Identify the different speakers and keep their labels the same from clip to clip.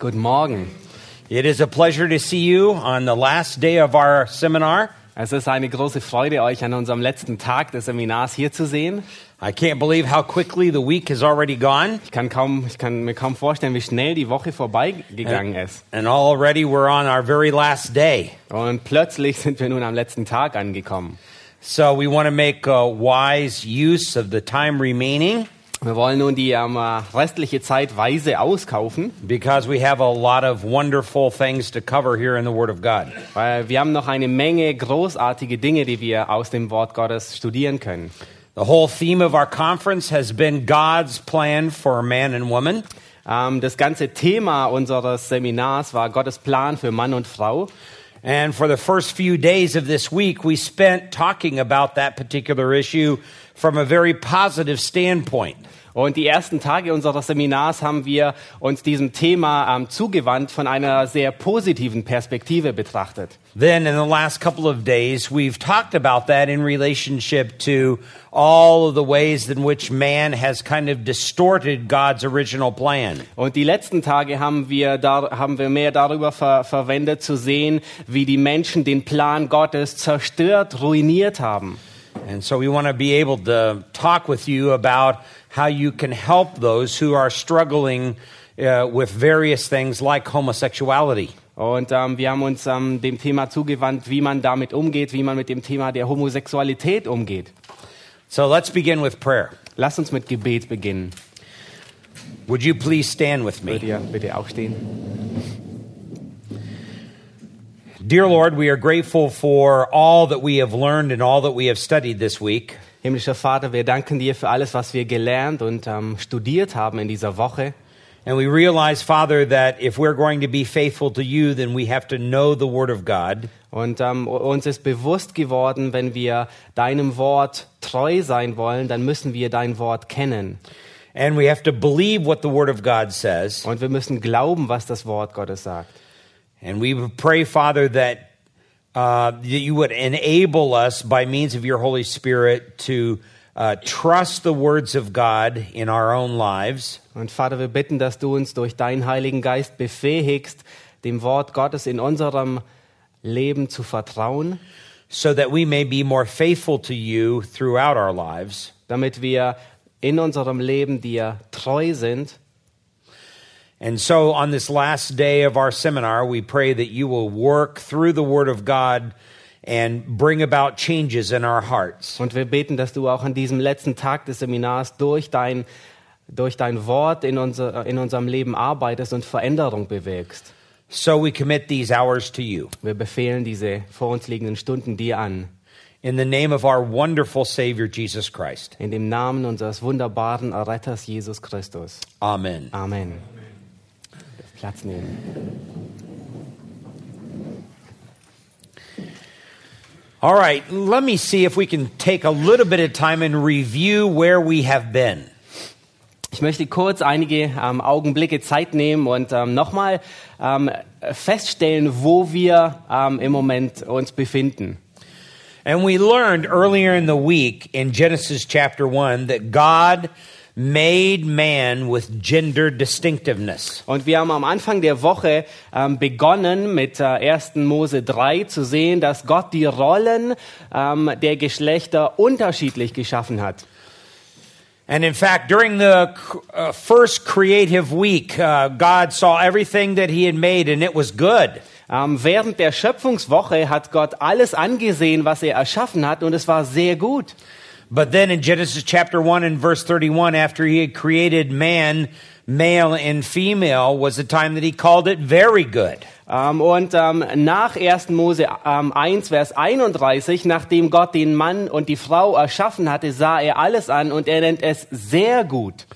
Speaker 1: Guten Morgen.
Speaker 2: It is a pleasure to see you on the last day of our seminar.
Speaker 1: Es ist eine große Freude, euch an unserem letzten Tag des Seminars hier zu sehen.
Speaker 2: I can't believe how quickly the week has already gone.
Speaker 1: Ich kann, kaum, ich kann mir kaum vorstellen, wie schnell die Woche vorbeigegangen ist.
Speaker 2: And already we're on our very last day.
Speaker 1: Und plötzlich sind wir nun am letzten Tag angekommen.
Speaker 2: So we want to make a wise use of the time remaining
Speaker 1: Wir wollen nun die ähm, restliche Zeit weise auskaufen,
Speaker 2: because we have a lot of wonderful things to cover here in the Word of God.
Speaker 1: weil wir haben noch eine Menge großartige Dinge, die wir aus dem Wort Gottes studieren können.
Speaker 2: The whole theme of our conference has been God's plan for man and woman.
Speaker 1: Ähm, das ganze Thema unseres Seminars war Gottes Plan für Mann und Frau.
Speaker 2: And for the first few days of this week, we spent talking about that particular issue from a very positive standpoint.
Speaker 1: Und die ersten Tage unseres Seminars haben wir uns diesem Thema ähm, zugewandt von einer sehr positiven Perspektive betrachtet.
Speaker 2: Then, in the last couple of days, we've talked about that in relationship to all of the ways in which man has kind of distorted God's original plan.
Speaker 1: Und die letzten Tage haben wir, da, haben wir mehr darüber ver verwendet zu sehen, wie die Menschen den Plan Gottes zerstört, ruiniert haben.
Speaker 2: And so, we want to be able to talk with you about how you can help those who are struggling uh, with various things like homosexuality.
Speaker 1: Und ähm, wir haben uns ähm, dem Thema zugewandt, wie man damit umgeht, wie man mit dem Thema der Homosexualität umgeht.
Speaker 2: So, let's begin with prayer.
Speaker 1: Lasst uns mit Gebet beginnen.
Speaker 2: Would you please stand with me?
Speaker 1: Würdet ihr bitte aufstehen?
Speaker 2: Dear Lord, we are grateful for all that we have learned and all that we have studied this week.
Speaker 1: Himmlischer Vater, wir danken dir für alles, was wir gelernt und ähm, studiert haben in dieser Woche.
Speaker 2: And we realize, Father, that if we're going to be faithful to you, then we have to know the Word of God.
Speaker 1: Und ähm, uns ist bewusst geworden, wenn wir deinem Wort treu sein wollen, dann müssen wir dein Wort kennen.
Speaker 2: And we have to believe what the Word of God says.
Speaker 1: Und wir müssen glauben, was das Wort Gottes sagt.
Speaker 2: And we pray, Father, that, uh, that you would enable us by means of your Holy Spirit to uh, trust the words of God in our own lives.
Speaker 1: Und Vater, wir bitten, dass du uns durch deinen Heiligen Geist befähigst, dem Wort Gottes in unserem Leben zu vertrauen,
Speaker 2: so that we may be more faithful to you throughout our lives.
Speaker 1: damit wir in unserem Leben dir treu sind.
Speaker 2: And so, on this last day of our seminar, we pray that you will work through the Word of God and bring about changes in our hearts.
Speaker 1: Und wir beten, dass du auch an diesem letzten Tag des Seminars durch dein, durch dein Wort in, unser, in unserem Leben arbeitest und Veränderung bewirkst.
Speaker 2: So, we commit these hours to you.
Speaker 1: Wir befehlen diese vor uns liegenden Stunden dir an.
Speaker 2: In the name of our wonderful Savior, Jesus Christ.
Speaker 1: In dem Namen unseres wunderbaren Erretters Jesus Christus.
Speaker 2: Amen.
Speaker 1: Amen. Platz nehmen.
Speaker 2: All right, let me see if we can take a little bit of time and review where we have been.
Speaker 1: Ich möchte kurz einige ähm, Augenblicke Zeit nehmen und ähm, nochmal ähm, feststellen, wo wir ähm, im Moment uns befinden.
Speaker 2: And we learned earlier in the week in Genesis chapter 1 that God made man with gender distinctiveness.
Speaker 1: Und wir haben am Anfang der Woche ähm, begonnen mit äh, 1. Mose 3 zu sehen, dass Gott die Rollen ähm, der Geschlechter unterschiedlich geschaffen hat.
Speaker 2: And in fact, during the uh, first creative week, uh, God saw everything that He had made and it was good.
Speaker 1: Ähm, während der Schöpfungswoche hat Gott alles angesehen, was er erschaffen hat, und es war sehr gut.
Speaker 2: But then in Genesis chapter 1 and verse 31, after He had created man, male and female, was the time that He called it very good.
Speaker 1: Ähm, und ähm, nach 1. Mose ähm, 1, Vers 31, nachdem Gott den Mann und die Frau erschaffen hatte, sah er alles an und er nennt es sehr gut.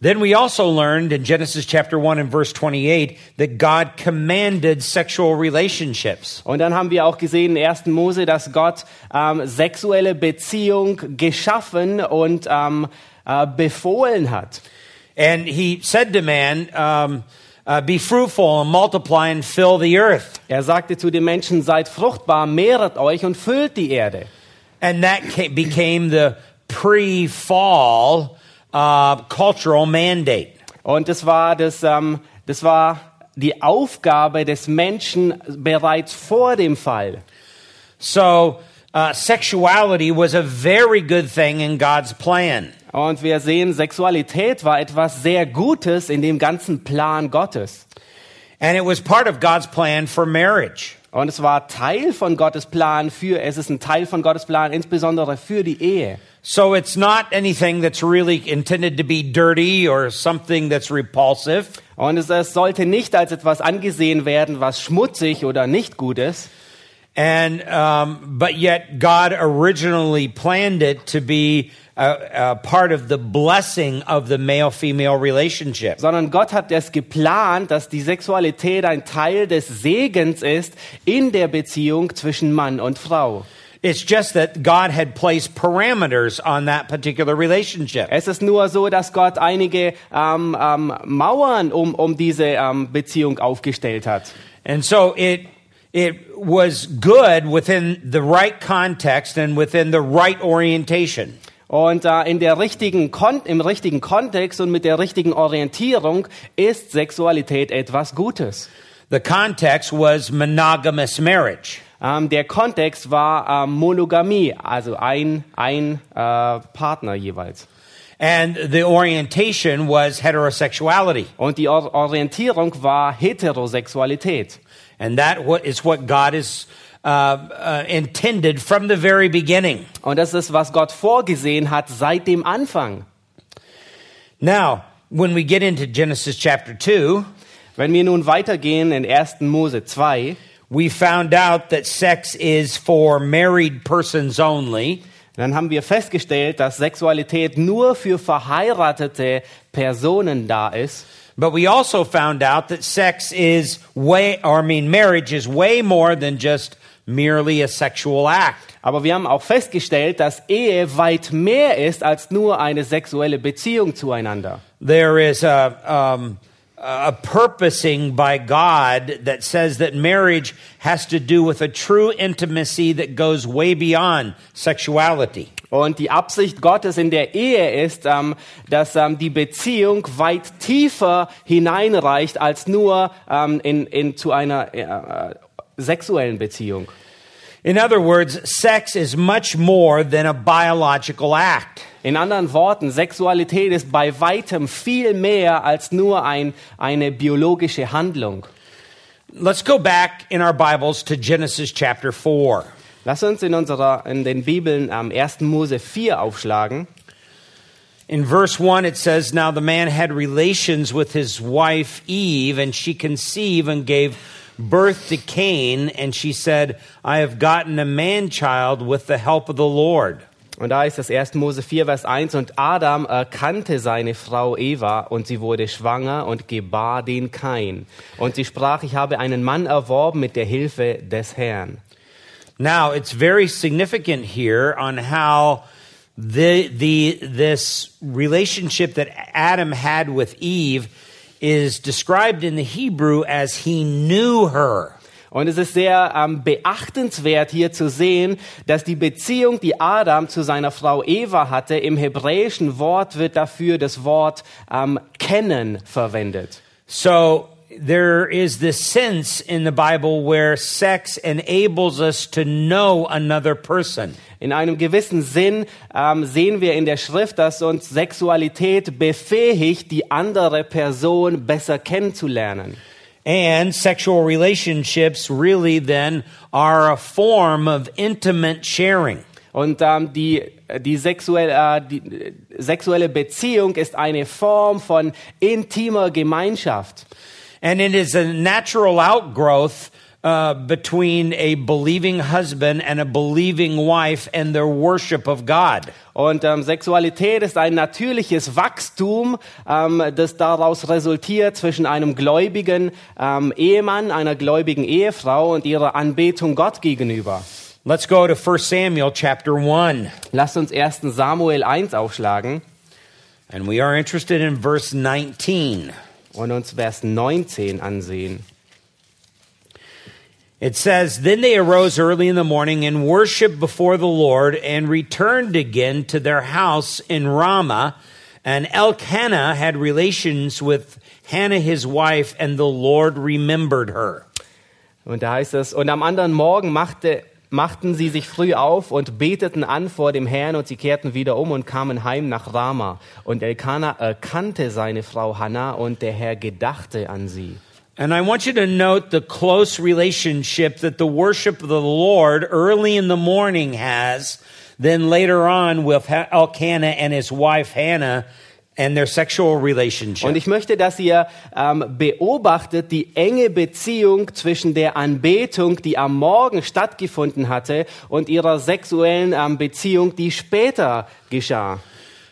Speaker 2: Then we also learned in Genesis chapter 1 and verse 28 that God commanded sexual relationships.
Speaker 1: Und dann haben wir auch gesehen in 1. Mose, dass Gott ähm, sexuelle Beziehung geschaffen und ähm, äh, befohlen hat.
Speaker 2: And he said to man, um, uh, Be fruitful and multiply and fill the earth.
Speaker 1: Er sagte zu den Menschen, seid fruchtbar, mehret euch und füllt die Erde.
Speaker 2: And that became the pre fall uh, cultural mandate.
Speaker 1: Und das war, das, ähm, das war die Aufgabe des Menschen bereits vor dem Fall.
Speaker 2: So, uh, sexuality was a very good thing in God's plan.
Speaker 1: Und wir sehen, Sexualität war etwas sehr Gutes in dem ganzen Plan Gottes.
Speaker 2: And it was part of God's plan for marriage.
Speaker 1: Und es war Teil von Gottes Plan für, es ist ein Teil von Gottes Plan, insbesondere für die Ehe.
Speaker 2: So it's not anything that's really intended to be dirty or something that's repulsive.
Speaker 1: Und es, es sollte nicht als etwas angesehen werden, was schmutzig oder nicht gut ist.
Speaker 2: And um, but yet God originally planned it to be a, a part of the blessing of the male-female relationship.
Speaker 1: sondern Gott hat es geplant, dass die Sexualität ein Teil des Segens ist in der Beziehung zwischen Mann und Frau.
Speaker 2: It's just that God had placed parameters on that particular relationship.
Speaker 1: Es ist nur so, dass Gott einige ähm, ähm, Mauern um, um diese ähm, Beziehung aufgestellt hat.
Speaker 2: And so it it was good within the right context and within the right orientation.
Speaker 1: Und äh, in der richtigen Kon im richtigen Kontext und mit der richtigen Orientierung ist Sexualität etwas Gutes.
Speaker 2: The context was monogamous marriage.
Speaker 1: Ähm, der Kontext war ähm, Monogamie, also ein, ein äh, Partner jeweils.
Speaker 2: And the orientation was heterosexuality.
Speaker 1: Und die Or Orientierung war Heterosexualität.
Speaker 2: And that is what God is uh, uh, intended from the very beginning.
Speaker 1: Und das ist, was Gott vorgesehen hat seit dem Anfang.
Speaker 2: Now, when we get into Genesis chapter 2,
Speaker 1: Wenn wir nun weitergehen in 1. Mose 2,
Speaker 2: we found out that sex is for married persons only.
Speaker 1: dann haben wir festgestellt, dass Sexualität nur für verheiratete Personen da ist.
Speaker 2: But we also found out that sex is way, or I mean, marriage is way more than just merely a sexual act.
Speaker 1: Aber wir haben auch festgestellt, dass Ehe weit mehr ist als nur eine sexuelle Beziehung zueinander.
Speaker 2: There is a, um, Uh, a purposing by God that says that marriage has to do with a true intimacy that goes way beyond sexuality.
Speaker 1: Und die Absicht Gottes in der Ehe ist, ähm, dass ähm, die Beziehung weit tiefer hineinreicht als nur ähm, in, in, zu einer äh, äh sexuellen Beziehung.
Speaker 2: In other words, sex is much more than a biological act.
Speaker 1: In anderen Worten, Sexualität ist bei weitem viel mehr als nur ein, eine biologische Handlung.
Speaker 2: Let's go back in our Bibles to Genesis chapter 4.
Speaker 1: Lass uns in, unserer, in den Bibeln am 1. Mose 4 aufschlagen.
Speaker 2: In verse 1, it says, Now the man had relations with his wife Eve, and she conceived and gave birth to Cain, and she said, I have gotten a man child with the help of the Lord.
Speaker 1: Und da ist das 1. Mose 4, Vers 1. Und Adam erkannte seine Frau Eva und sie wurde schwanger und gebar den Kain. Und sie sprach, ich habe einen Mann erworben mit der Hilfe des Herrn.
Speaker 2: Now, it's very significant here on how the, the, this relationship that Adam had with Eve is described in the Hebrew as he knew her.
Speaker 1: Und es ist sehr ähm, beachtenswert hier zu sehen, dass die Beziehung, die Adam zu seiner Frau Eva hatte, im hebräischen Wort wird dafür das Wort ähm, kennen verwendet.
Speaker 2: So there is this sense in the Bible where sex enables us to know another person.
Speaker 1: In einem gewissen Sinn ähm, sehen wir in der Schrift, dass uns Sexualität befähigt, die andere Person besser kennenzulernen.
Speaker 2: And sexual relationships really then are a form of intimate sharing.
Speaker 1: Und ähm, die, äh, die, sexuelle, äh, die äh, sexuelle Beziehung ist eine Form von intimer Gemeinschaft.
Speaker 2: And it is a natural outgrowth uh, between a believing husband and a believing wife and their worship of God.
Speaker 1: Und ähm, Sexualität ist ein natürliches Wachstum, ähm, das daraus resultiert zwischen einem gläubigen ähm, Ehemann, einer gläubigen Ehefrau und ihrer Anbetung Gott gegenüber.
Speaker 2: Let's go to 1 Samuel chapter 1.
Speaker 1: Lasst uns 1. Samuel 1 aufschlagen
Speaker 2: And we are interested in verse 19.
Speaker 1: und uns Vers 19 ansehen.
Speaker 2: It says, Then they arose early in the morning and worshiped before the Lord and returned again to their house in Ramah. And Elkanah had relations with Hannah his wife, and the Lord remembered her.
Speaker 1: Und da heißt es, und am anderen Morgen machte, machten sie sich früh auf und beteten an vor dem Herrn und sie kehrten wieder um und kamen heim nach Rama. Und Elkanah erkannte seine Frau Hannah und der Herr gedachte an sie.
Speaker 2: And I want you to note the close relationship that the worship of the Lord early in the morning has, then later on with Elkanah and his wife Hannah and their sexual relationship.
Speaker 1: Und ich möchte, dass ihr ähm, beobachtet die enge Beziehung zwischen der Anbetung, die am Morgen stattgefunden hatte, und ihrer sexuellen ähm, Beziehung, die später geschah.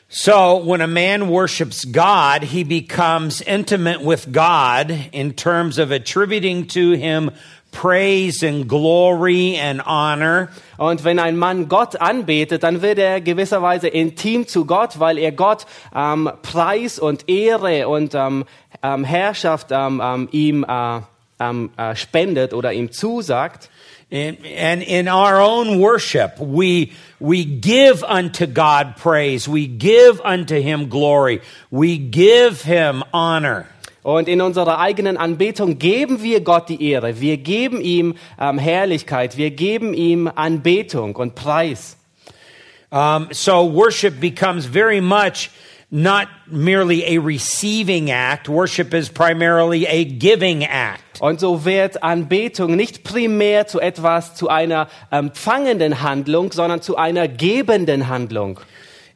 Speaker 2: So, when a man worships God, he becomes intimate with God in terms of attributing to him praise and glory and honor.
Speaker 1: Und wenn ein Mann Gott anbetet, dann wird er gewisserweise intim zu Gott, weil er Gott ähm, Preis und Ehre und ähm, ähm, Herrschaft ähm, ähm, ihm äh, ähm, äh, spendet oder ihm zusagt.
Speaker 2: And, in our own worship, we, we give unto God praise. We give unto Him glory. We give Him honor.
Speaker 1: Und in unserer eigenen Anbetung geben wir Gott die Ehre. Wir geben ihm ähm, Herrlichkeit. Wir geben ihm Anbetung und Preis.
Speaker 2: Um, so worship becomes very much not merely a receiving act. Worship is primarily a giving act.
Speaker 1: Und so wird Anbetung nicht primär zu etwas, zu einer empfangenden Handlung, sondern zu einer gebenden Handlung.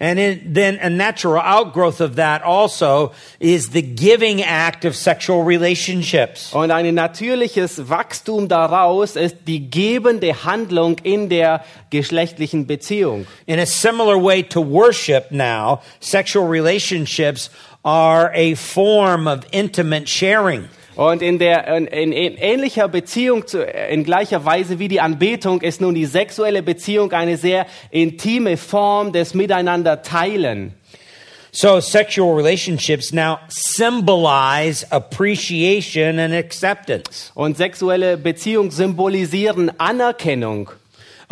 Speaker 2: And it, then a natural outgrowth of that also is the giving act of sexual relationships.
Speaker 1: Und ein natürliches Wachstum daraus ist die gebende Handlung in der geschlechtlichen Beziehung.
Speaker 2: In a similar way to worship now, sexual relationships are a form of intimate sharing.
Speaker 1: Und in der in, in, ähnlicher Beziehung zu, in gleicher Weise wie die Anbetung ist nun die sexuelle Beziehung eine sehr intime Form des Miteinander teilen.
Speaker 2: So sexual relationships now symbolize appreciation and acceptance.
Speaker 1: Und sexuelle Beziehungen symbolisieren Anerkennung.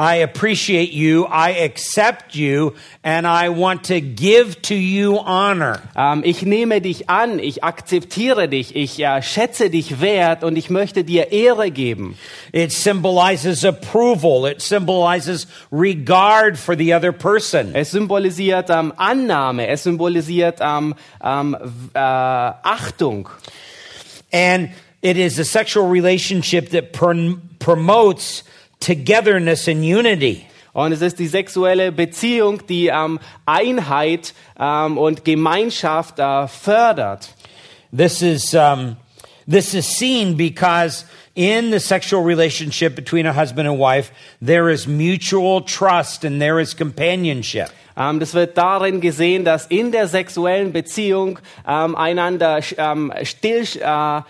Speaker 2: I appreciate you, I accept you, and I want to give to you honor.
Speaker 1: Ähm, ich nehme dich an, ich akzeptiere dich, ich äh, schätze dich wert und ich möchte dir Ehre geben.
Speaker 2: It symbolizes approval, it symbolizes regard for the other person.
Speaker 1: Es symbolisiert ähm, Annahme, es symbolisiert ähm, ähm, äh, Achtung.
Speaker 2: And it is a sexual relationship that pr- promotes togetherness and unity.
Speaker 1: Und es ist die sexuelle Beziehung, die ähm, Einheit ähm, und Gemeinschaft äh, fördert.
Speaker 2: This is um, this is seen because in the sexual relationship between a husband and wife, there is mutual trust and there is companionship.
Speaker 1: Ähm, das wird darin gesehen, dass in der sexuellen Beziehung ähm, einander ähm, still äh,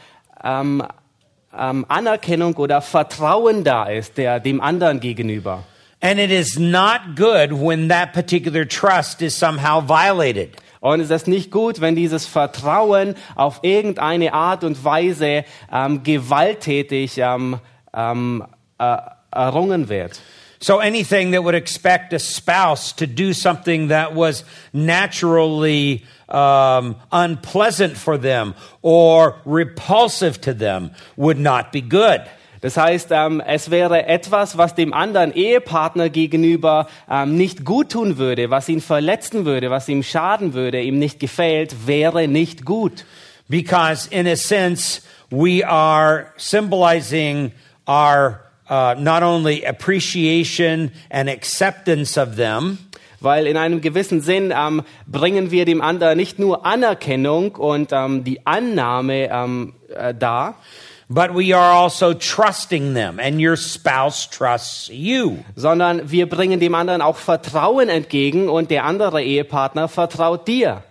Speaker 1: ähm, Anerkennung oder Vertrauen da ist, der dem anderen gegenüber.
Speaker 2: And it is not good when that particular trust is somehow violated.
Speaker 1: Und es ist nicht gut, wenn dieses Vertrauen auf irgendeine Art und Weise ähm, gewalttätig ähm, ähm, äh, errungen wird.
Speaker 2: So anything that would expect a spouse to do something that was naturally um, unpleasant for them or repulsive to them would not be good.
Speaker 1: Das heißt, ähm, es wäre etwas, was dem anderen Ehepartner gegenüber ähm, nicht gut tun würde, was ihn verletzen würde, was ihm schaden würde, ihm nicht gefällt, wäre nicht gut.
Speaker 2: Because in a sense, we are symbolizing our uh, not only appreciation and acceptance of them,
Speaker 1: Weil in einem gewissen Sinn ähm, bringen wir dem anderen nicht nur Anerkennung und ähm, die Annahme ähm, äh, dar,
Speaker 2: but we are also trusting them, and your spouse trusts you.
Speaker 1: sondern wir bringen dem anderen auch Vertrauen entgegen und der andere Ehepartner vertraut dir.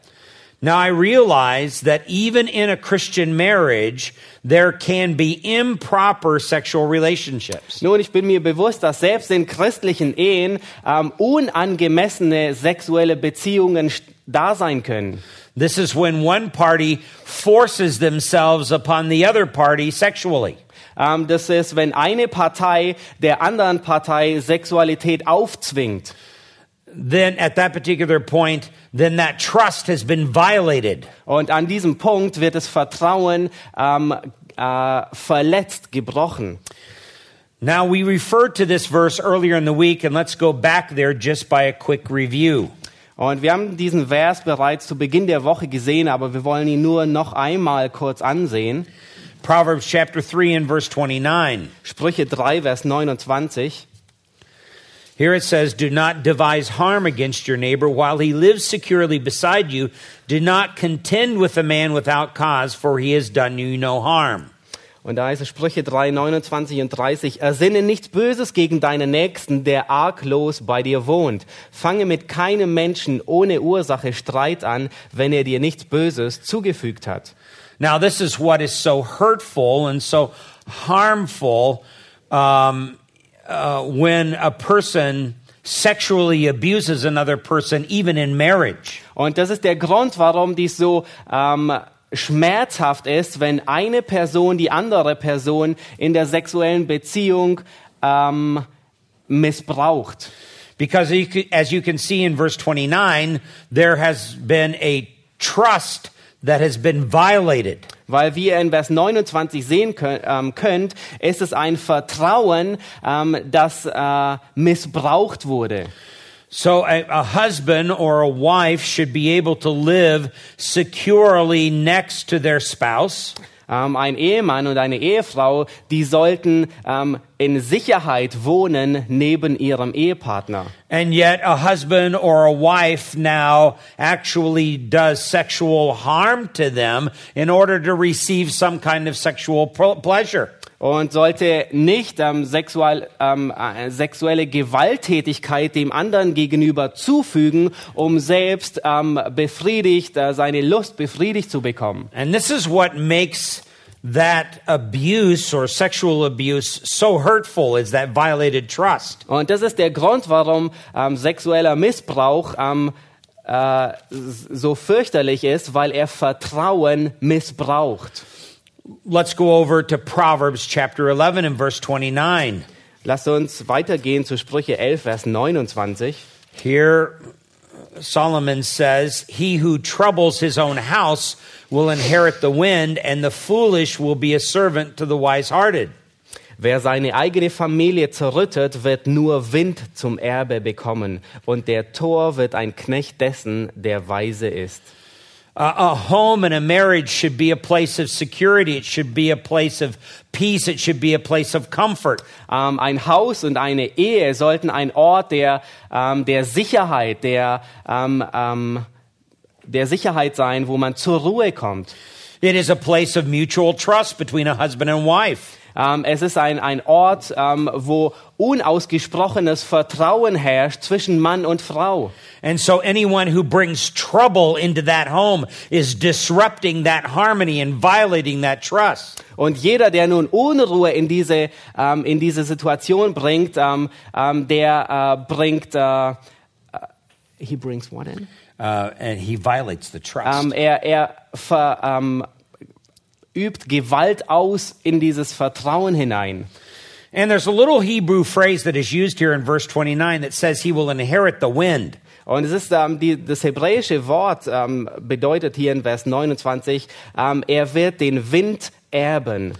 Speaker 2: Now, I realize that even in a Christian marriage, there can be improper sexual relationships.
Speaker 1: Nun, ich bin mir bewusst, dass selbst in christlichen Ehen ähm, unangemessene sexuelle Beziehungen da sein können.
Speaker 2: This is when one party forces themselves upon the other party sexually.
Speaker 1: Ähm, das ist, wenn eine Partei der anderen Partei Sexualität aufzwingt.
Speaker 2: Then, at that particular point, then that trust has been violated.
Speaker 1: Und an diesem Punkt wird das Vertrauen ähm, äh, verletzt, gebrochen.
Speaker 2: Now, we referred to this verse earlier in the week, and let's go back there just by a quick review.
Speaker 1: Und wir haben diesen Vers bereits zu Beginn der Woche gesehen, aber wir wollen ihn nur noch einmal kurz ansehen.
Speaker 2: Proverbs chapter 3 and verse 29.
Speaker 1: Sprüche 3, Vers 29.
Speaker 2: Here it says, Do not devise harm against your neighbor while he lives securely beside you. Do not contend with a man without cause, for he has done you no harm.
Speaker 1: Und da ist es Sprüche 3, 29 und 30. Ersinne nichts Böses gegen deinen Nächsten, der arglos bei dir wohnt. Fange mit keinem Menschen ohne Ursache Streit an, wenn er dir nichts Böses zugefügt hat.
Speaker 2: Now, this is what is so hurtful and so harmful um, uh, when a person sexually abuses another person, even in marriage.
Speaker 1: Und das ist der Grund, warum dies so ähm, schmerzhaft ist, wenn eine Person die andere Person in der sexuellen Beziehung ähm, missbraucht.
Speaker 2: Because as you can see in verse 29, there has been a trust that has been violated.
Speaker 1: Weil wie ihr in Vers 29 sehen könnt, ähm, könnt ist es ein Vertrauen, ähm, das äh, missbraucht wurde.
Speaker 2: So a, a husband or a wife should be able to live securely next to their spouse.
Speaker 1: Ähm, ein Ehemann und eine Ehefrau, die sollten ähm, in Sicherheit wohnen neben ihrem Ehepartner.
Speaker 2: And yet a husband or a wife now actually does sexual harm to them in order to receive some kind of sexual pleasure.
Speaker 1: Und sollte nicht ähm, sexual, ähm, äh, sexuelle Gewalttätigkeit dem anderen gegenüber zufügen, um selbst ähm, befriedigt, äh, seine Lust befriedigt zu bekommen.
Speaker 2: And this is what makes that abuse or sexual abuse so hurtful is that violated trust.
Speaker 1: Und das ist der Grund, warum ähm, sexueller Missbrauch ähm, äh, so fürchterlich ist, weil er Vertrauen missbraucht.
Speaker 2: Let's go over to Proverbs chapter 11 and verse 29.
Speaker 1: Lasst uns weitergehen zu Sprüche 11, Vers 29.
Speaker 2: Here, Solomon says, He who troubles his own house will inherit the wind, and the foolish will be a servant to the wise hearted.
Speaker 1: Wer seine eigene Familie zerrüttet, wird nur Wind zum Erbe bekommen, und der Tor wird ein Knecht dessen, der weise ist.
Speaker 2: Uh, a home and a marriage should be a place of security. It should be a place of peace. It should be a place of comfort.
Speaker 1: Ähm, ein Haus und eine Ehe sollten ein Ort der, ähm, der Sicherheit, der, ähm, ähm, der Sicherheit sein, wo man zur Ruhe kommt.
Speaker 2: It is a place of mutual trust between a husband and wife.
Speaker 1: Ähm, es ist ein, ein Ort, ähm, wo unausgesprochenes Vertrauen herrscht zwischen Mann und Frau.
Speaker 2: And so anyone who brings trouble into that home is disrupting that harmony and violating that trust.
Speaker 1: Und jeder, der nun Unruhe in diese, ähm, in diese Situation bringt, ähm, ähm, der äh, bringt, äh, äh, he brings what in?
Speaker 2: Uh, and he violates the trust.
Speaker 1: Ähm, er er ver, ähm, übt Gewalt aus in dieses Vertrauen hinein.
Speaker 2: and there's a little Hebrew phrase that is used here in verse 29 that says he will inherit the wind.
Speaker 1: Und es ist ähm, die, das hebräische Wort ähm, bedeutet hier in Vers 29, ähm, er wird den Wind erben.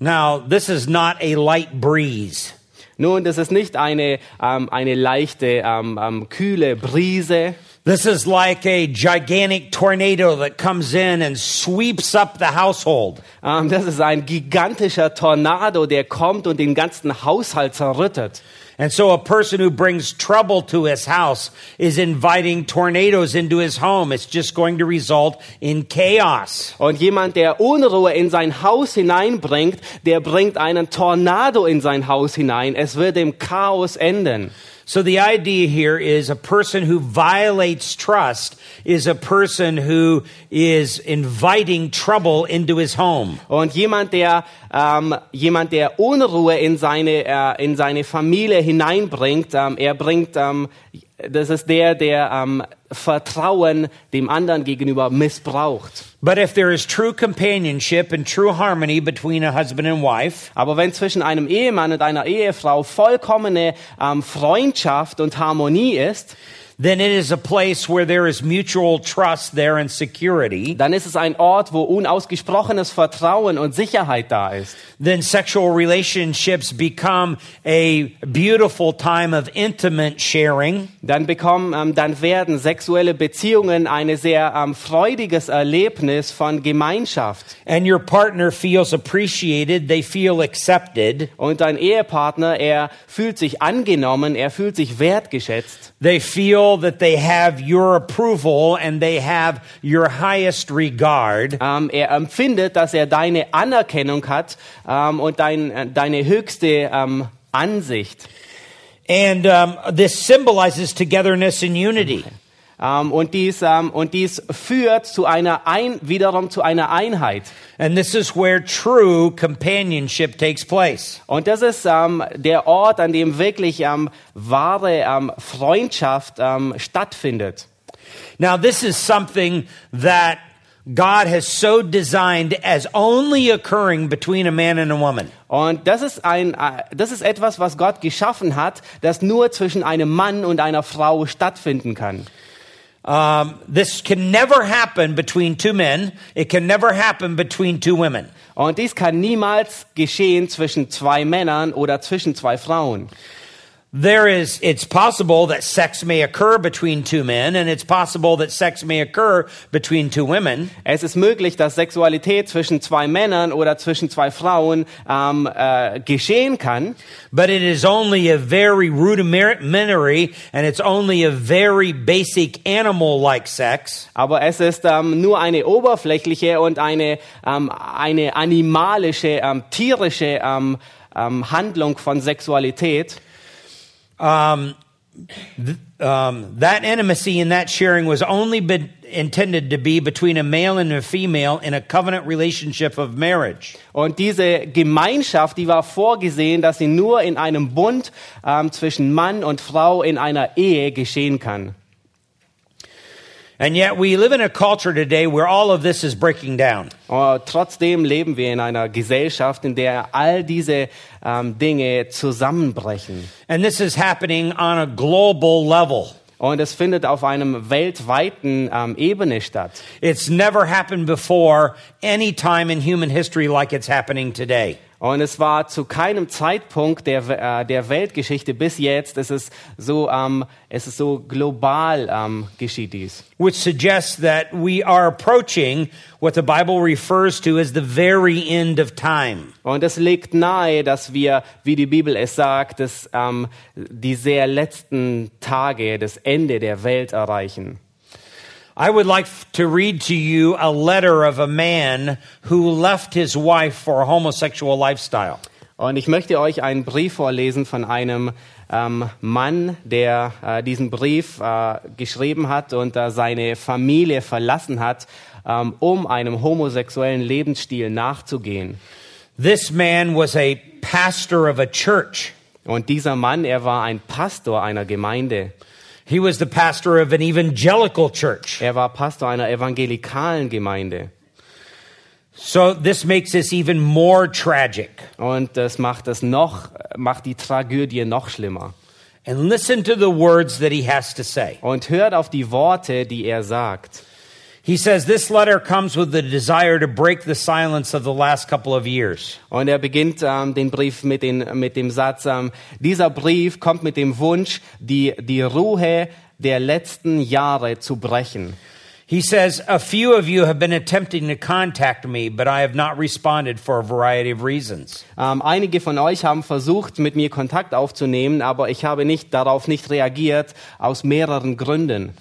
Speaker 2: Now, this is not a light breeze.
Speaker 1: Nun, das ist nicht eine, ähm, eine leichte, ähm, ähm, kühle Brise.
Speaker 2: This is like a gigantic tornado that comes in and sweeps up the household.
Speaker 1: Ähm, das ist ein gigantischer Tornado, der kommt und den ganzen Haushalt zerrüttet.
Speaker 2: And so a person who brings trouble to his house is inviting tornadoes into his home. It's just going to result in chaos.
Speaker 1: Und jemand, der Unruhe in sein Haus hineinbringt, der bringt einen Tornado in sein Haus hinein. Es wird im Chaos enden.
Speaker 2: So the idea here is a person who violates trust is a person who is inviting trouble into his home.
Speaker 1: Und jemand, der ähm, jemand, der Unruhe in seine äh, in seine Familie hineinbringt, ähm, er bringt, ähm, das ist der, der ähm, Vertrauen dem anderen gegenüber missbraucht.
Speaker 2: But if there is true companionship and true harmony between a husband and wife,
Speaker 1: Aber wenn zwischen einem Ehemann und einer Ehefrau vollkommene ähm, Freundschaft und Harmonie ist,
Speaker 2: then it is a place where there is mutual trust there and security.
Speaker 1: dann ist es ein Ort, wo unausgesprochenes Vertrauen und Sicherheit da ist.
Speaker 2: Then sexual relationships become a beautiful time of intimate sharing.
Speaker 1: Dann bekommen, ähm, dann werden sexuelle Beziehungen eine sehr ähm, freudiges Erlebnis von Gemeinschaft.
Speaker 2: And your partner feels appreciated, they feel accepted,
Speaker 1: Und dein Ehepartner, er fühlt sich angenommen, er fühlt sich wertgeschätzt.
Speaker 2: They feel that they have your approval and they have your highest regard.
Speaker 1: Ähm, er empfindet, dass er deine Anerkennung hat ähm, und dein, äh, deine höchste ähm, Ansicht.
Speaker 2: And um, this symbolizes togetherness and unity.
Speaker 1: Ähm, und, dies, ähm, und dies führt zu einer ein, wiederum zu einer Einheit.
Speaker 2: And this is where true companionship takes place.
Speaker 1: Und das ist ähm, der Ort, an dem wirklich wahre Freundschaft stattfindet.
Speaker 2: Now, this is something that God has so designed as only occurring between a man and a woman.
Speaker 1: Und das ist, ein, äh, das ist etwas, was Gott geschaffen hat, das nur zwischen einem Mann und einer Frau stattfinden kann.
Speaker 2: Um, this can never happen between two men. It can never happen between two women.
Speaker 1: Und dies kann niemals geschehen zwischen zwei Männern oder zwischen zwei Frauen.
Speaker 2: There is, it's possible that sex may occur between two men, and it's possible that sex may occur between two women.
Speaker 1: Es ist möglich, dass Sexualität zwischen zwei Männern oder zwischen zwei Frauen ähm, äh, geschehen kann.
Speaker 2: But it is only a very rudimentary and it's only a very basic animal like sex.
Speaker 1: Aber es ist ähm, nur eine oberflächliche und eine, ähm, eine animalische, ähm, tierische ähm, ähm, Handlung von Sexualität.
Speaker 2: Um, th- um, that intimacy and that sharing was only been intended to be between a male and a female in a covenant relationship of marriage.
Speaker 1: Und diese Gemeinschaft, die war vorgesehen, dass sie nur in einem Bund ähm, zwischen Mann und Frau in einer Ehe geschehen kann.
Speaker 2: And yet we live in a culture today where all of this is breaking down.
Speaker 1: Aber trotzdem leben wir in einer Gesellschaft, in der all diese ähm, Dinge zusammenbrechen.
Speaker 2: And this is happening on a global level.
Speaker 1: Und es findet auf einem weltweiten ähm, Ebene statt.
Speaker 2: It's never happened before any time in human history like it's happening today.
Speaker 1: Und es war zu keinem Zeitpunkt der, äh, der Weltgeschichte bis jetzt, es ist so, ähm, es ist so global ähm, geschieht dies.
Speaker 2: Which suggests that we are approaching what the Bible refers to as the very end of time.
Speaker 1: Und es liegt nahe, dass wir, wie die Bibel es sagt, dass, ähm, die sehr letzten Tage, das Ende der Welt erreichen.
Speaker 2: I would like to read to you a letter of a man who left his wife for a homosexual lifestyle.
Speaker 1: Und ich möchte euch einen Brief vorlesen von einem ähm, Mann, der äh, diesen Brief äh, geschrieben hat und äh, seine Familie verlassen hat, ähm, um einem homosexuellen Lebensstil nachzugehen.
Speaker 2: This man was a pastor of a church.
Speaker 1: Und dieser Mann, er war ein Pastor einer Gemeinde.
Speaker 2: He was the pastor of an evangelical church.
Speaker 1: Er war Pastor einer evangelikalen Gemeinde.
Speaker 2: So this makes this even more tragic.
Speaker 1: Und das macht es noch, macht die Tragödie noch schlimmer.
Speaker 2: And listen to the words that he has to say.
Speaker 1: Und hört auf die Worte, die er sagt.
Speaker 2: He says this letter comes with the desire to break the silence of the last couple of years.
Speaker 1: Und er beginnt ähm, den Brief mit, den, mit dem Satz, ähm, dieser Brief kommt mit dem Wunsch, die, die Ruhe der letzten Jahre zu brechen.
Speaker 2: He says, A few of you have been attempting to contact me, but I have not responded for a variety of reasons.
Speaker 1: Ähm, einige von euch haben versucht, mit mir Kontakt aufzunehmen, aber ich habe nicht darauf nicht reagiert aus mehreren Gründen.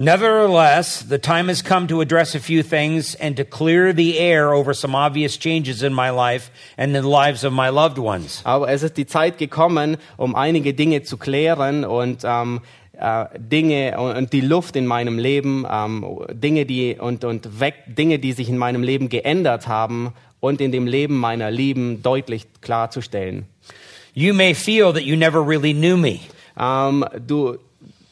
Speaker 2: Nevertheless, the time has come to address a few things and to clear the air over some obvious changes in my life and the lives of my loved ones.
Speaker 1: Aber es ist die Zeit gekommen, um einige Dinge zu klären und ähm, äh, Dinge und, und die Luft in meinem Leben, ähm, Dinge die und und weg, Dinge, die sich in meinem Leben geändert haben und in dem Leben meiner Lieben deutlich klarzustellen.
Speaker 2: You may feel that you never really knew me.
Speaker 1: Ähm, du,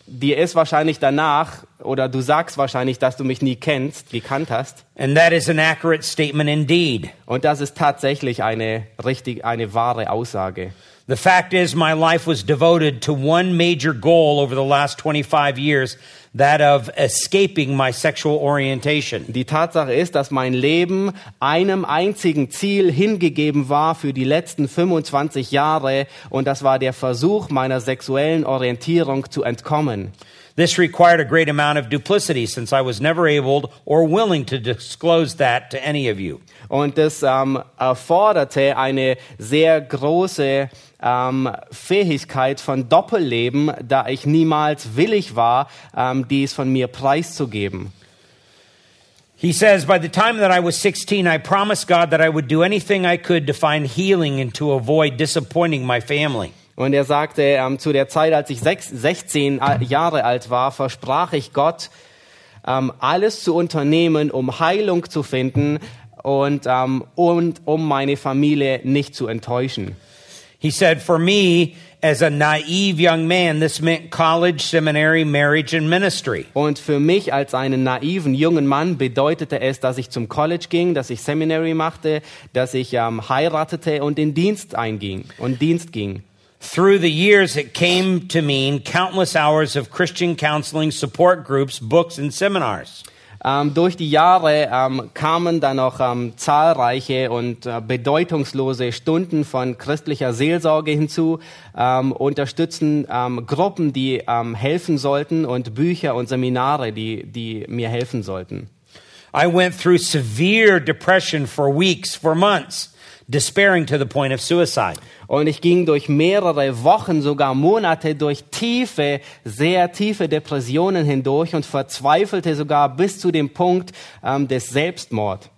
Speaker 1: dir ist wahrscheinlich danach oder du sagst wahrscheinlich, dass du mich nie kennst, gekannt hast.
Speaker 2: And that is an accurate statement indeed.
Speaker 1: Und das ist tatsächlich eine richtig, eine wahre Aussage.
Speaker 2: The fact is, my life was devoted to one major goal over the last 25 years, that of escaping my sexual orientation.
Speaker 1: Die Tatsache ist, dass mein Leben einem einzigen Ziel hingegeben war für die letzten 25 Jahre und das war der Versuch meiner sexuellen Orientierung zu entkommen.
Speaker 2: This required a great amount of duplicity since I was never able or willing to disclose that to any of you.
Speaker 1: Und das ähm, erforderte eine sehr große ähm, Fähigkeit von Doppelleben, da ich niemals willig war, ähm, dies von mir preiszugeben.
Speaker 2: He says, By the time that I was 16, I promised God that I would do anything I could to find healing and to avoid disappointing my family.
Speaker 1: Und er sagte, ähm, zu der Zeit, als ich sechs, 16 Jahre alt war, versprach ich Gott, ähm, alles zu unternehmen, um Heilung zu finden und, ähm, und um meine Familie nicht zu enttäuschen.
Speaker 2: He said, For me, as a naive young man, this meant college, seminary, marriage, and ministry.
Speaker 1: Und für mich als einen naiven jungen Mann bedeutete es, dass ich zum College ging, dass ich Seminary machte, dass ich ähm, heiratete und in Dienst einging und Dienst ging.
Speaker 2: Through the years, it came to mean countless hours of Christian counseling, support groups, books, and seminars.
Speaker 1: Ähm, durch die Jahre ähm, kamen dann noch ähm, zahlreiche und äh, bedeutungslose Stunden von christlicher Seelsorge hinzu, ähm, unterstützen ähm, Gruppen, die ähm, helfen sollten und Bücher und Seminare, die, die mir helfen sollten.
Speaker 2: I went through severe depression for weeks, for months, despairing to the point of suicide.
Speaker 1: Und ich ging durch mehrere Wochen, sogar Monate durch tiefe, sehr tiefe Depressionen hindurch und verzweifelte sogar bis zu dem Punkt ähm, des Selbstmord.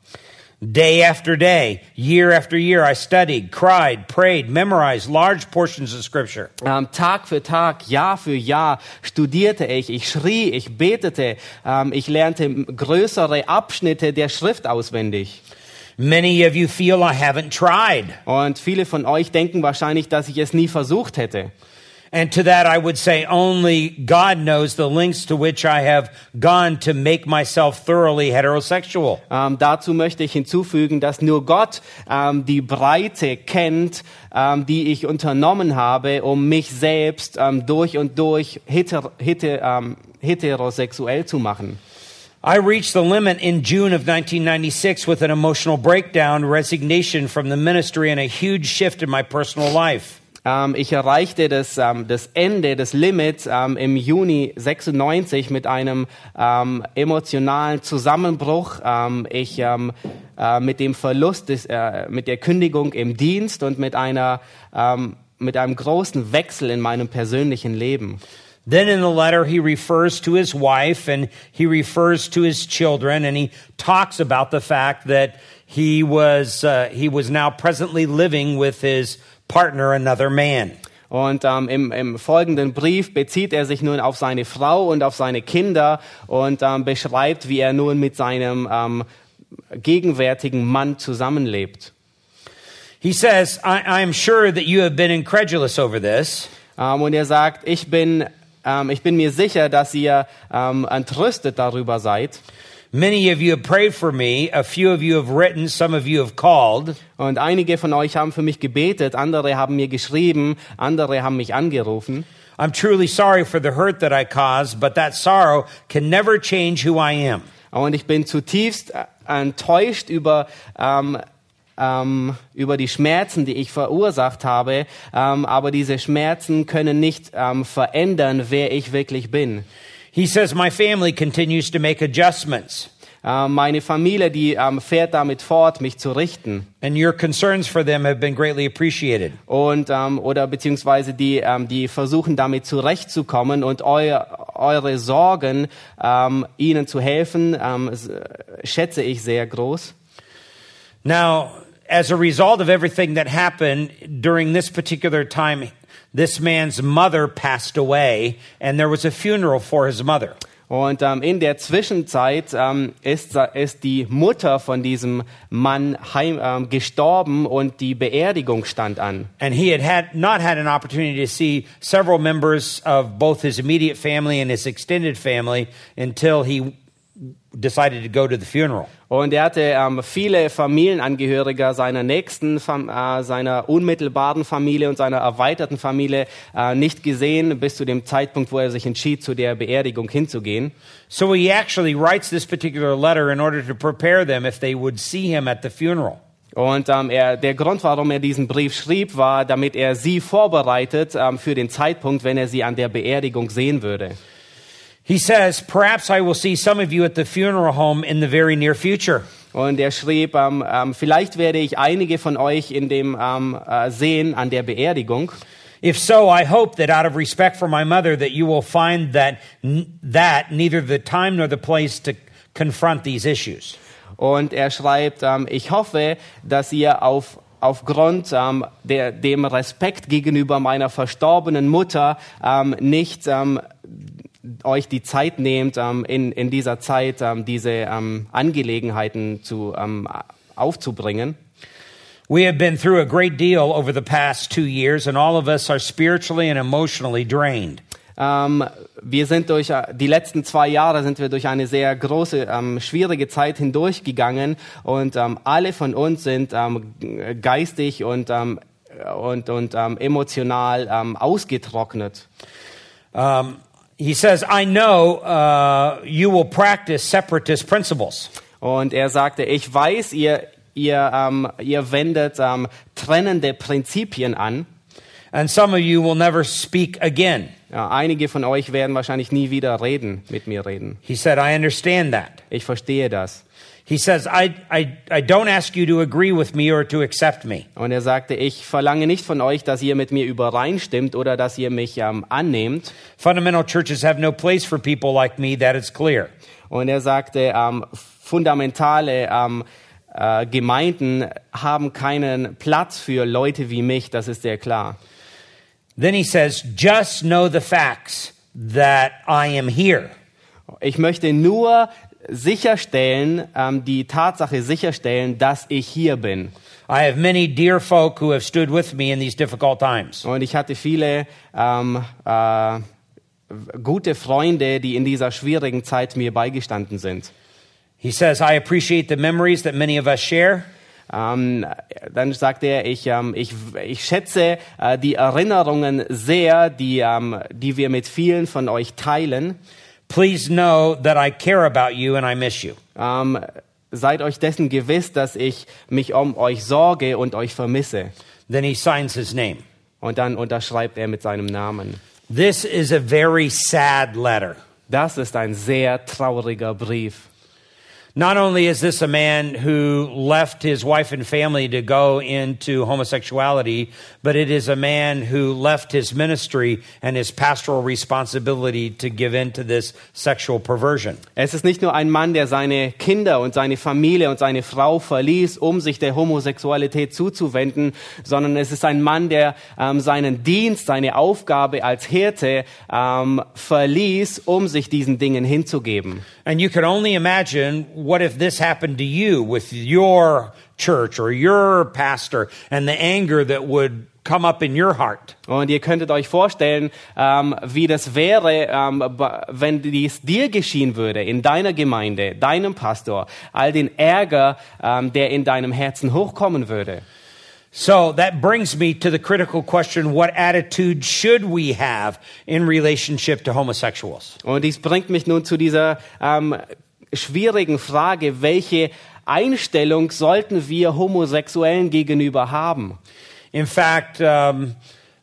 Speaker 2: Day after day, year after year, I studied, cried, prayed, memorized large portions of Scripture.
Speaker 1: Ähm, Tag für Tag, Jahr für Jahr studierte ich, ich schrie, ich betete, ähm, ich lernte größere Abschnitte der Schrift auswendig.
Speaker 2: Many of you feel I haven't tried.
Speaker 1: Und viele von euch denken wahrscheinlich, dass ich es nie versucht hätte.
Speaker 2: And to that, I would say only God knows the lengths to which I have gone to make myself thoroughly heterosexual.
Speaker 1: Ähm, dazu möchte ich hinzufügen, dass nur Gott ähm, die Breite kennt, ähm, die ich unternommen habe, um mich selbst durch und durch heter, heter, heterosexuell zu machen.
Speaker 2: I reached the limit in June of 1996 with an emotional breakdown, resignation from the ministry, and a huge shift in my personal life.
Speaker 1: Ähm, ich erreichte das, ähm, das Ende des Limits ähm, im Juni 96 mit einem ähm, emotionalen Zusammenbruch. Ähm, ich ähm, äh, mit dem Verlust des, äh, mit der Kündigung im Dienst und mit einer mit einem großen Wechsel in meinem persönlichen Leben.
Speaker 2: Then in the letter, he refers to his wife and he refers to his children, and he talks about the fact that he was, uh, he was now presently living with his partner, another man.
Speaker 1: Und ähm, im, im folgenden Brief bezieht er sich nun auf seine Frau und auf seine Kinder und ähm, beschreibt, wie er nun mit seinem ähm, gegenwärtigen Mann zusammenlebt.
Speaker 2: He says, I, I'm sure that you have been incredulous over this.
Speaker 1: Ähm, und er sagt, ich bin, ähm, ich bin mir sicher, dass ihr ähm, entrüstet darüber seid.
Speaker 2: Many of you have prayed for me. A few of you have written. Some of you have called.
Speaker 1: Und einige von euch haben für mich gebetet, andere haben mir geschrieben, andere haben mich angerufen.
Speaker 2: I'm truly sorry for the hurt that I caused, but that sorrow can never change who I am.
Speaker 1: Und ich bin zutiefst äh, enttäuscht über, ähm, ähm, über die Schmerzen, die ich verursacht habe. Ähm, aber diese Schmerzen können nicht ähm, verändern, wer ich wirklich bin.
Speaker 2: He says, My family continues to make adjustments,
Speaker 1: Äh, meine Familie, die ähm, fährt damit fort, mich zu richten.
Speaker 2: and your concerns for them have been greatly appreciated.
Speaker 1: Und, ähm, oder beziehungsweise die, ähm, die versuchen damit zurechtzukommen und eu, eure Sorgen, ihnen zu helfen, schätze ich sehr groß.
Speaker 2: Now, as a result of everything that happened during this particular time, this man's mother passed away, and there was a funeral for his mother.
Speaker 1: Und ähm, in der Zwischenzeit ähm, ist, ist die Mutter von diesem Mann heim, ähm, gestorben und die Beerdigung stand an.
Speaker 2: And he had, had not had an opportunity to see several members of both his immediate family and his extended family until he decided to go to the funeral.
Speaker 1: Und er hatte ähm, viele Familienangehörige seiner nächsten, äh, seiner unmittelbaren Familie und seiner erweiterten Familie äh, nicht gesehen, bis zu dem Zeitpunkt, wo er sich entschied, zu der Beerdigung hinzugehen.
Speaker 2: So he actually writes this particular letter in order to prepare them if they would see him at the funeral.
Speaker 1: Und ähm, er, der Grund, warum er diesen Brief schrieb, war, damit er sie vorbereitet ähm, für den Zeitpunkt, wenn er sie an der Beerdigung sehen würde.
Speaker 2: He says, Perhaps I will see some of you at the funeral home in the very near future.
Speaker 1: Und er schrieb, ähm, ähm, vielleicht werde ich einige von euch in dem ähm, äh, sehen an der Beerdigung.
Speaker 2: If so, I hope that out of respect for my mother, that you will find that, that neither the time nor the place to confront these issues.
Speaker 1: Und er schreibt, ähm, ich hoffe, dass ihr auf aufgrund ähm, der, dem Respekt gegenüber meiner verstorbenen Mutter ähm, nicht ähm, euch die Zeit nehmt, ähm, in, in dieser Zeit ähm, diese ähm, Angelegenheiten zu, aufzubringen.
Speaker 2: We have been through a great deal over the past two years, and all of us are spiritually and emotionally drained.
Speaker 1: Ähm, wir sind durch äh, die letzten zwei Jahre sind wir durch eine sehr große, ähm, schwierige Zeit hindurchgegangen und ähm, alle von uns sind geistig und und, und emotional ausgetrocknet.
Speaker 2: Um, he says, I know uh, you will practice separatist principles.
Speaker 1: Und er sagte, ich weiß, ihr ihr ähm, ihr wendet ähm, trennende Prinzipien an.
Speaker 2: And some of you will never speak again.
Speaker 1: Ja, einige von euch werden wahrscheinlich nie wieder reden, mit mir reden.
Speaker 2: He said, I understand that.
Speaker 1: Ich verstehe das.
Speaker 2: He says, I, I, I don't ask you to agree with me or to accept me.
Speaker 1: Und er sagte, ich verlange nicht von euch, dass ihr mit mir übereinstimmt oder dass ihr mich ähm, annehmt.
Speaker 2: Fundamental churches have no place for people like me, that is clear.
Speaker 1: Und er sagte, ähm, fundamentale ähm, äh, Gemeinden haben keinen Platz für Leute wie mich, das ist sehr klar.
Speaker 2: Then he says, just know the facts that I am here.
Speaker 1: Ich möchte nur sicherstellen, ähm, die Tatsache sicherstellen, dass ich hier bin.
Speaker 2: I have many dear folk who have stood with me in these difficult times.
Speaker 1: Und ich hatte viele ähm, äh, gute Freunde, die in dieser schwierigen Zeit mir beigestanden sind.
Speaker 2: He says, I appreciate the memories that many of us share.
Speaker 1: Ähm, dann sagt er, ich, ähm, ich, ich schätze äh, die Erinnerungen sehr, die, ähm, die wir mit vielen von euch teilen.
Speaker 2: Please know that I care about you and I miss you.
Speaker 1: Ähm, seid euch dessen gewiss, dass ich mich um euch sorge und euch vermisse.
Speaker 2: Then he signs his name.
Speaker 1: Und dann unterschreibt er mit seinem Namen.
Speaker 2: This is a very sad letter.
Speaker 1: Das ist ein sehr trauriger Brief.
Speaker 2: Not only is this a man who left his wife and family to go into homosexuality, but it is a man who left his ministry and his pastoral responsibility to give in to this sexual perversion.
Speaker 1: Es ist nicht nur ein Mann, der seine Kinder und seine Familie und seine Frau verließ, um sich der Homosexualität zuzuwenden, sondern es ist ein Mann, der ähm, seinen Dienst, seine Aufgabe als Hirte ähm, verließ, um sich diesen Dingen hinzugeben.
Speaker 2: And you can only imagine what if this happened to you with your church or your pastor and the anger that would come up in your heart.
Speaker 1: Und ihr könntet euch vorstellen, ähm, wie das wäre, ähm, wenn dies dir geschehen würde, in deiner Gemeinde, deinem Pastor, all den Ärger, ähm, der in deinem Herzen hochkommen würde.
Speaker 2: So that brings me to the critical question what attitude should we have in relationship to homosexuals?
Speaker 1: Und dies bringt mich nun zu dieser ähm, schwierigen Frage, welche Einstellung sollten wir Homosexuellen gegenüber haben?
Speaker 2: In fact, um,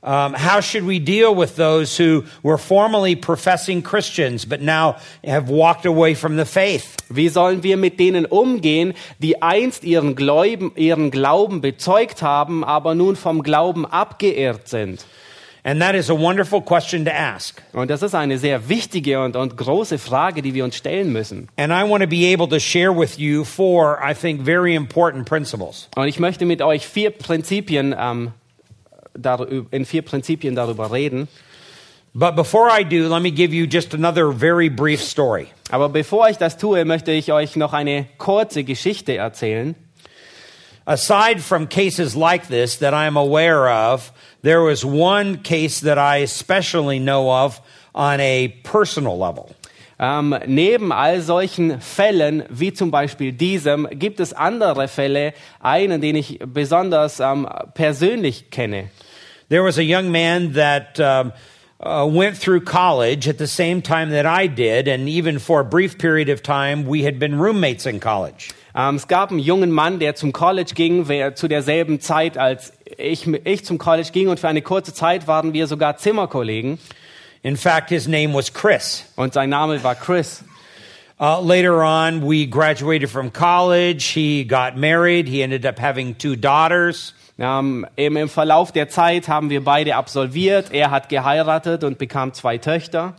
Speaker 2: Um, how should we deal with those who were formerly professing Christians but now have walked away from the faith?
Speaker 1: Wie sollen wir mit denen umgehen, die einst ihren Glauben, ihren Glauben bezeugt haben, aber nun vom Glauben abgeirrt sind?
Speaker 2: And that is a wonderful question to ask.
Speaker 1: Und das ist eine sehr wichtige und, und große Frage, die wir uns stellen müssen.
Speaker 2: And I want to be able to share with you four, I think, very important principles.
Speaker 1: Und ich möchte mit euch vier Prinzipien ähm, darü- in vier Prinzipien darüber reden.
Speaker 2: But before I do, let me give you just another very brief story.
Speaker 1: Aber bevor ich das tue, möchte ich euch noch eine kurze Geschichte erzählen.
Speaker 2: Aside from cases like this that I'm aware of, there was one case that I especially know of on a personal level.
Speaker 1: Ähm, neben all solchen Fällen, wie zum Beispiel diesem, gibt es andere Fälle, einen, den ich besonders ähm, persönlich kenne.
Speaker 2: There was a young man that um, uh, went through college at the same time that I did, and even for a brief period of time, we had been roommates in college.
Speaker 1: Ähm, es gab einen jungen Mann, der zum College ging, zu derselben Zeit, als ich, ich zum College ging, und für eine kurze Zeit waren wir sogar Zimmerkollegen.
Speaker 2: In fact, his name was Chris.
Speaker 1: Und sein Name war Chris.
Speaker 2: Uh, later on, we graduated from college. He got married. He ended up having two daughters.
Speaker 1: Ähm, eben Im Verlauf der Zeit haben wir beide absolviert. Er hat geheiratet und bekam zwei Töchter.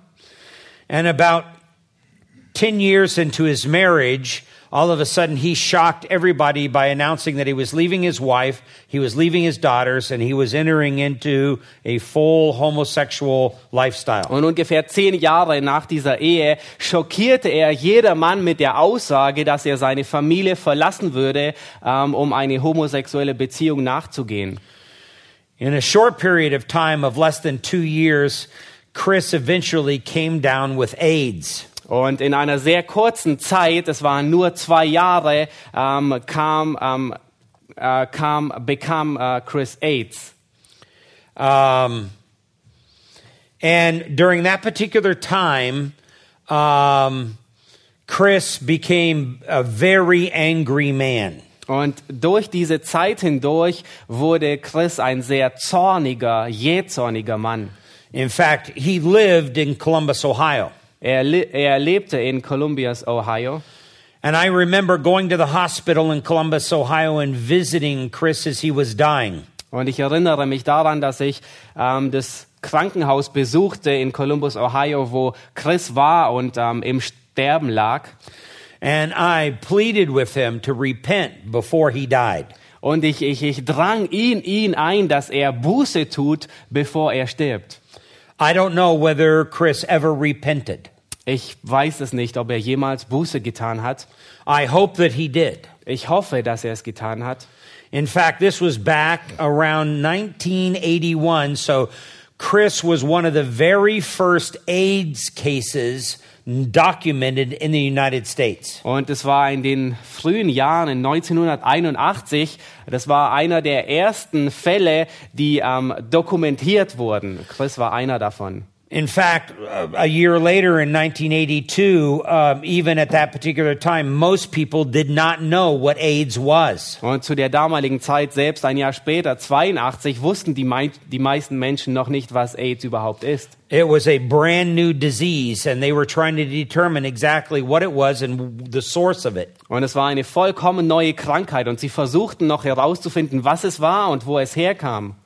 Speaker 2: And about 10 years into his marriage, all of a sudden he shocked everybody by announcing that he was leaving his wife, he was leaving his daughters, and he was entering into a full homosexual lifestyle.
Speaker 1: Und ungefähr zehn Jahre nach dieser Ehe schockierte er jedermann mit der Aussage, dass er seine Familie verlassen würde, ähm, um eine homosexuelle Beziehung nachzugehen.
Speaker 2: In a short period of time of less than two years, Chris eventually came down with AIDS.
Speaker 1: Und in einer sehr kurzen Zeit, es waren nur zwei Jahre, ähm, kam, ähm, äh, kam, bekam äh, Chris AIDS.
Speaker 2: Um, and during that particular time, um, Chris became a very angry man.
Speaker 1: Und durch diese Zeit hindurch wurde Chris ein sehr zorniger, jähzorniger Mann.
Speaker 2: In fact, he lived in Columbus, Ohio.
Speaker 1: Er, le er lebte in Columbus, Ohio.
Speaker 2: And I remember going to the hospital in Columbus, Ohio, and visiting Chris as he was dying.
Speaker 1: Und ich erinnere mich daran, dass ich ähm, das Krankenhaus besuchte in Columbus, Ohio, wo Chris war und ähm, im Sterben lag.
Speaker 2: And I pleaded with him to repent before he died.
Speaker 1: Und ich, ich, ich drang ihn, ihn ein, dass er Buße tut, bevor er stirbt.
Speaker 2: I don't know whether Chris ever repented.
Speaker 1: Ich weiß es nicht, ob er jemals Buße getan hat.
Speaker 2: I hope that he did.
Speaker 1: Ich hoffe, dass er es getan hat.
Speaker 2: In fact, this was back around 1981, so Chris was one of the very first AIDS cases documented in the United States.
Speaker 1: Und es war in den frühen Jahren, in 1981, das war einer der ersten Fälle, die ähm, dokumentiert wurden. Chris war einer davon.
Speaker 2: In fact, a year later in 1982, um, even at that particular time, most people did not know what AIDS was.
Speaker 1: Und zu der damaligen Zeit, selbst ein Jahr später, 82, wussten die, mei die meisten Menschen noch nicht, was AIDS überhaupt ist.
Speaker 2: It was a brand new disease, and they were trying to determine exactly what it was and the source of it.
Speaker 1: Und es war eine vollkommen neue Krankheit und sie versuchten noch herauszufinden, was es war und wo es herkam.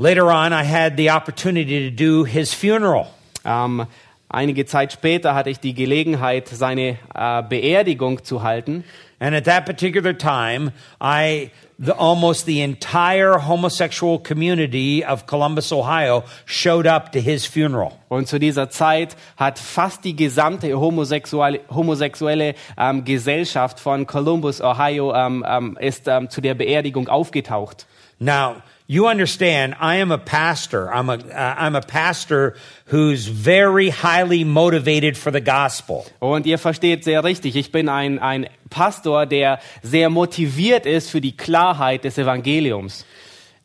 Speaker 2: Later on, I had the opportunity to do his funeral.
Speaker 1: Ähm, einige Zeit später hatte ich die Gelegenheit, seine äh, Beerdigung zu halten.
Speaker 2: And at that particular time, I, the, almost the entire homosexual community of Columbus, Ohio, showed up to his funeral.
Speaker 1: Und zu dieser Zeit hat fast die gesamte homosexuelle, homosexuelle ähm, Gesellschaft von Columbus, Ohio, ähm, ähm, ist ähm, zu der Beerdigung aufgetaucht.
Speaker 2: Now, you understand, I am a pastor. I'm a, uh, I'm a pastor who's very highly motivated for the gospel.
Speaker 1: Und ihr versteht sehr richtig, ich bin ein, ein Pastor, der sehr motiviert ist für die Klarheit des Evangeliums.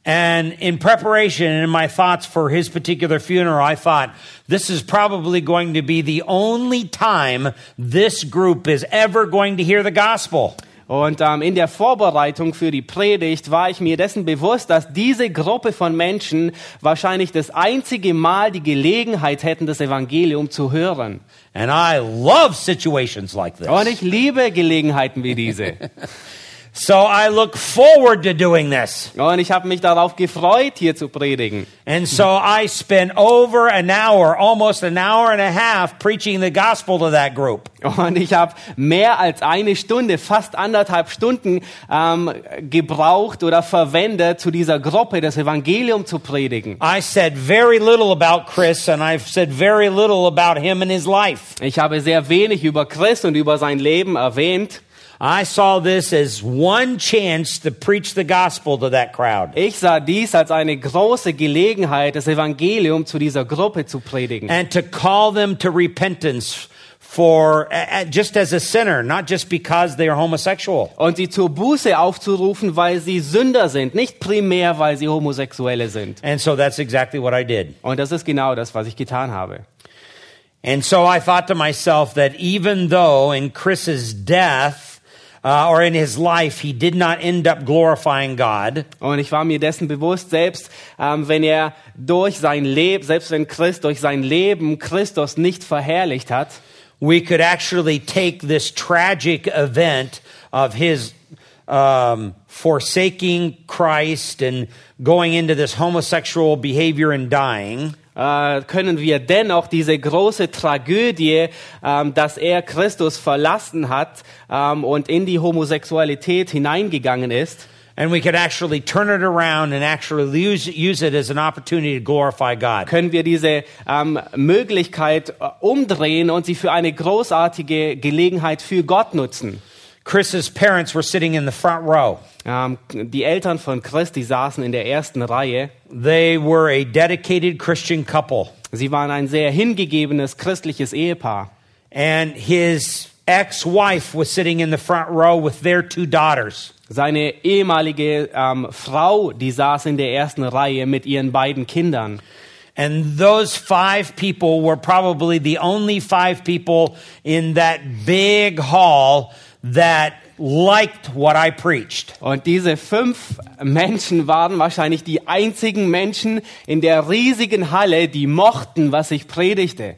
Speaker 2: And in preparation and in my thoughts for his particular funeral, I thought this is probably going to be the only time this group is ever going to hear the gospel.
Speaker 1: Und ähm, in der Vorbereitung für die Predigt war ich mir dessen bewusst, dass diese Gruppe von Menschen wahrscheinlich das einzige Mal die Gelegenheit hätten, das Evangelium zu hören.
Speaker 2: And I love situations like this.
Speaker 1: Und ich liebe Gelegenheiten wie diese.
Speaker 2: So I look forward to doing this.
Speaker 1: Und ich habe mich darauf gefreut, hier zu predigen.
Speaker 2: And so I spent over an hour, almost an hour and a half, preaching the gospel to that group.
Speaker 1: Und ich habe mehr als eine Stunde, fast anderthalb Stunden ähm, gebraucht oder verwendet, zu dieser Gruppe das Evangelium zu predigen.
Speaker 2: I said very little about Chris, and I've said very little about him and his life.
Speaker 1: Ich habe sehr wenig über Chris und über sein Leben erwähnt.
Speaker 2: I saw this as one chance to preach the gospel to that crowd.
Speaker 1: Ich sah dies als eine große Gelegenheit, das Evangelium zu dieser Gruppe zu predigen.
Speaker 2: and to call them to repentance for just as a sinner, not just because they are homosexual.
Speaker 1: Und sie zur Buße aufzurufen, weil sie Sünder sind, nicht primär, weil sie Homosexuelle sind.
Speaker 2: And so that's exactly what I did.
Speaker 1: Und das ist genau das, was ich getan habe.
Speaker 2: And so I thought to myself that even though in Chris's death uh, or in his life he did not end up glorifying God,
Speaker 1: Und ich war mir dessen bewusst, selbst ähm, wenn er durch sein Leben, selbst wenn Christ durch sein Leben Christus nicht verherrlicht hat,
Speaker 2: we could actually take this tragic event of his um, forsaking Christ and going into this homosexual behavior and dying.
Speaker 1: Äh, können wir dennoch diese große Tragödie, ähm, dass er Christus verlassen hat ähm, und in die Homosexualität hineingegangen ist,
Speaker 2: And we could actually turn it around and actually use, use it as an opportunity to glorify God.
Speaker 1: können wir diese ähm, Möglichkeit äh, umdrehen und sie für eine großartige Gelegenheit für Gott nutzen.
Speaker 2: Chris's parents were sitting in the front row.
Speaker 1: Ähm, die Eltern von Chris, die saßen in der ersten Reihe.
Speaker 2: They were a dedicated Christian couple.
Speaker 1: Sie waren ein sehr hingegebenes christliches Ehepaar.
Speaker 2: And his ex wife was sitting in the front row with their two daughters.
Speaker 1: Seine ehemalige ähm, Frau, die saß in der ersten Reihe mit ihren beiden Kindern.
Speaker 2: And those five people were probably the only five people in that big hall that liked what I preached.
Speaker 1: Und diese fünf Menschen waren wahrscheinlich die einzigen Menschen in der riesigen Halle, die mochten, was ich predigte.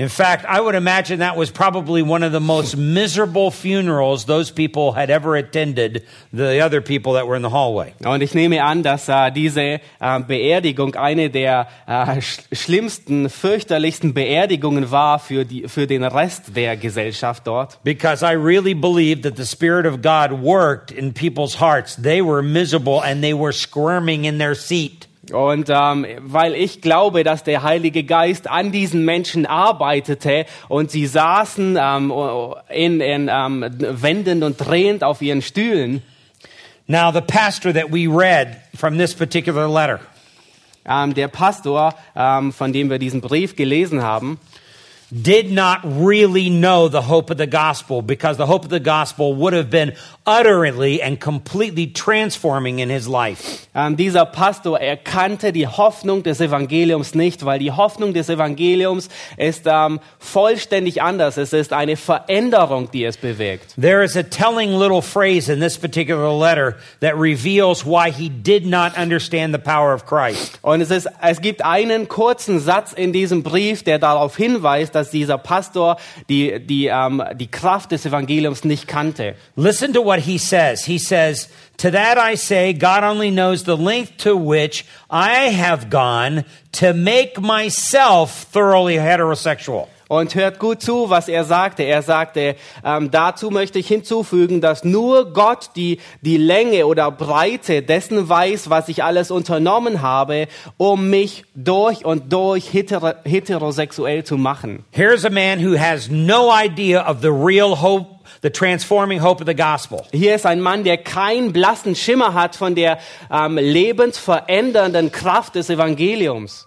Speaker 2: In fact, I would imagine that was probably one of the most miserable funerals those people had ever attended, the other people that were in the hallway.
Speaker 1: Und ich nehme an, dass äh, diese äh, Beerdigung eine der äh, sch schlimmsten, fürchterlichsten Beerdigungen war für, die, für den Rest der Gesellschaft dort.
Speaker 2: Because I really believe that the Spirit of God worked in people's hearts. They were miserable and they were squirming in their seat.
Speaker 1: Und ähm, weil ich glaube, dass der Heilige Geist an diesen Menschen arbeitete und sie saßen ähm, in, in ähm, wendend und drehend auf ihren Stühlen.
Speaker 2: Now, the pastor that we read from this particular letter,
Speaker 1: Ähm, der Pastor, ähm, von dem wir diesen Brief gelesen haben,
Speaker 2: did not really know the hope of the gospel because the hope of the gospel would have been utterly and completely transforming in his life.
Speaker 1: Ähm, dieser Pastor erkannte die Hoffnung des Evangeliums nicht, weil die Hoffnung des Evangeliums ist ähm, vollständig anders. Es ist eine Veränderung, die es bewirkt.
Speaker 2: There is a telling little phrase in this particular letter that reveals why he did not understand the power of Christ.
Speaker 1: Und es, ist, es gibt einen kurzen Satz in diesem Brief, der darauf hinweist, dass dieser Pastor die, die, ähm, die Kraft des Evangeliums nicht kannte.
Speaker 2: Listen to what he says. He says, To that I say, God only knows the length to which I have gone to make myself thoroughly heterosexual.
Speaker 1: Und hört gut zu, was er sagte. Er sagte, ähm, dazu möchte ich hinzufügen, dass nur Gott die, die Länge oder Breite dessen weiß, was ich alles unternommen habe, um mich durch und durch hetero, heterosexuell zu machen.
Speaker 2: Here's a man who has no idea of the real hope, the transforming hope of the gospel.
Speaker 1: Hier ist ein Mann, der keinen blassen Schimmer hat von der ähm, lebensverändernden Kraft des Evangeliums.